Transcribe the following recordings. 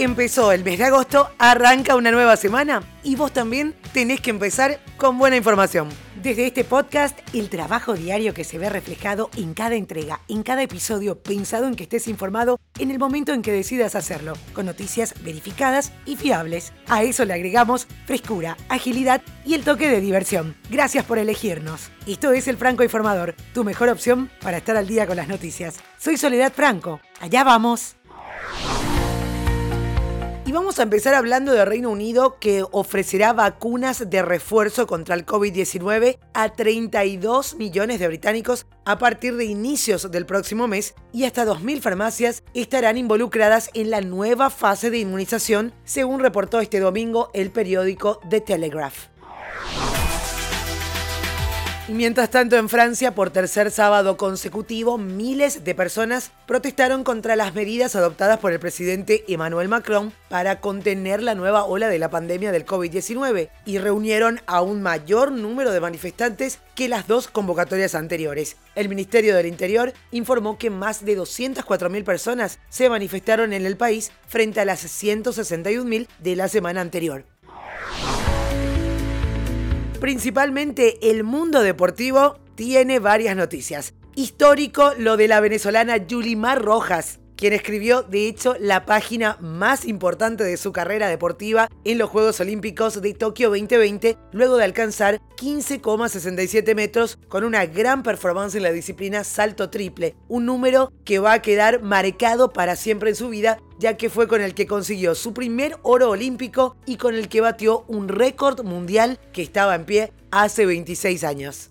Empezó el mes de agosto, arranca una nueva semana y vos también tenés que empezar con buena información. Desde este podcast, el trabajo diario que se ve reflejado en cada entrega, en cada episodio, pensado en que estés informado en el momento en que decidas hacerlo, con noticias verificadas y fiables. A eso le agregamos frescura, agilidad y el toque de diversión. Gracias por elegirnos. Esto es El Franco Informador, tu mejor opción para estar al día con las noticias. Soy Soledad Franco. Allá vamos. Y vamos a empezar hablando de Reino Unido que ofrecerá vacunas de refuerzo contra el COVID-19 a 32 millones de británicos a partir de inicios del próximo mes y hasta 2.000 farmacias estarán involucradas en la nueva fase de inmunización, según reportó este domingo el periódico The Telegraph. Mientras tanto, en Francia, por tercer sábado consecutivo, miles de personas protestaron contra las medidas adoptadas por el presidente Emmanuel Macron para contener la nueva ola de la pandemia del COVID-19 y reunieron a un mayor número de manifestantes que las dos convocatorias anteriores. El Ministerio del Interior informó que más de 204.000 personas se manifestaron en el país frente a las 161.000 de la semana anterior. Principalmente el mundo deportivo tiene varias noticias. Histórico lo de la venezolana Yulimar Rojas, quien escribió de hecho la página más importante de su carrera deportiva en los Juegos Olímpicos de Tokio 2020, luego de alcanzar 15,67 metros con una gran performance en la disciplina salto triple, un número que va a quedar marcado para siempre en su vida ya que fue con el que consiguió su primer oro olímpico y con el que batió un récord mundial que estaba en pie hace 26 años.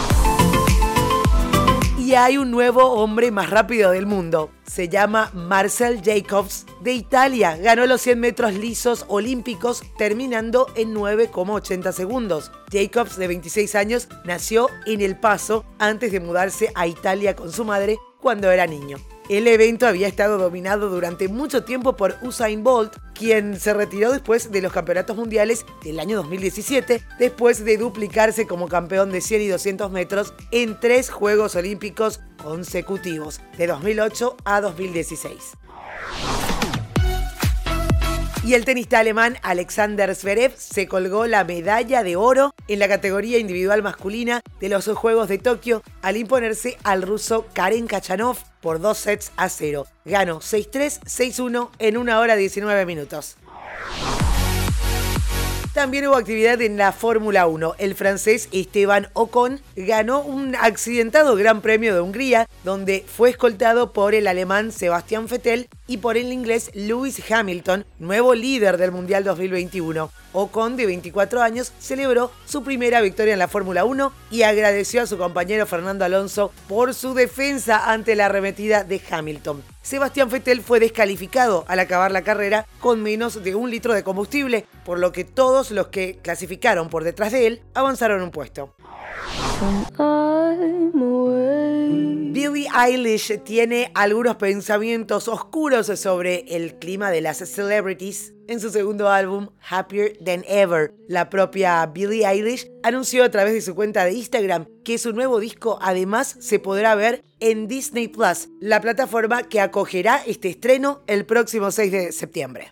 hay un nuevo hombre más rápido del mundo. Se llama Marcel Jacobs de Italia. Ganó los 100 metros lisos olímpicos terminando en 9,80 segundos. Jacobs, de 26 años, nació en El Paso antes de mudarse a Italia con su madre cuando era niño. El evento había estado dominado durante mucho tiempo por Usain Bolt, quien se retiró después de los campeonatos mundiales del año 2017, después de duplicarse como campeón de 100 y 200 metros en tres Juegos Olímpicos consecutivos, de 2008 a 2016 y el tenista alemán Alexander Zverev se colgó la medalla de oro en la categoría individual masculina de los Juegos de Tokio al imponerse al ruso Karen Kachanov por dos sets a cero. Ganó 6-3, 6-1 en una hora 19 minutos. También hubo actividad en la Fórmula 1. El francés Esteban Ocon ganó un accidentado Gran Premio de Hungría, donde fue escoltado por el alemán Sebastián Vettel y por el inglés Lewis Hamilton, nuevo líder del Mundial 2021. Ocon, de 24 años, celebró su primera victoria en la Fórmula 1 y agradeció a su compañero Fernando Alonso por su defensa ante la arremetida de Hamilton. Sebastián Vettel fue descalificado al acabar la carrera con menos de un litro de combustible, por lo que todos los que clasificaron por detrás de él avanzaron un puesto. Eilish tiene algunos pensamientos oscuros sobre el clima de las celebrities en su segundo álbum Happier Than Ever. La propia Billie Eilish anunció a través de su cuenta de Instagram que su nuevo disco además se podrá ver en Disney Plus, la plataforma que acogerá este estreno el próximo 6 de septiembre.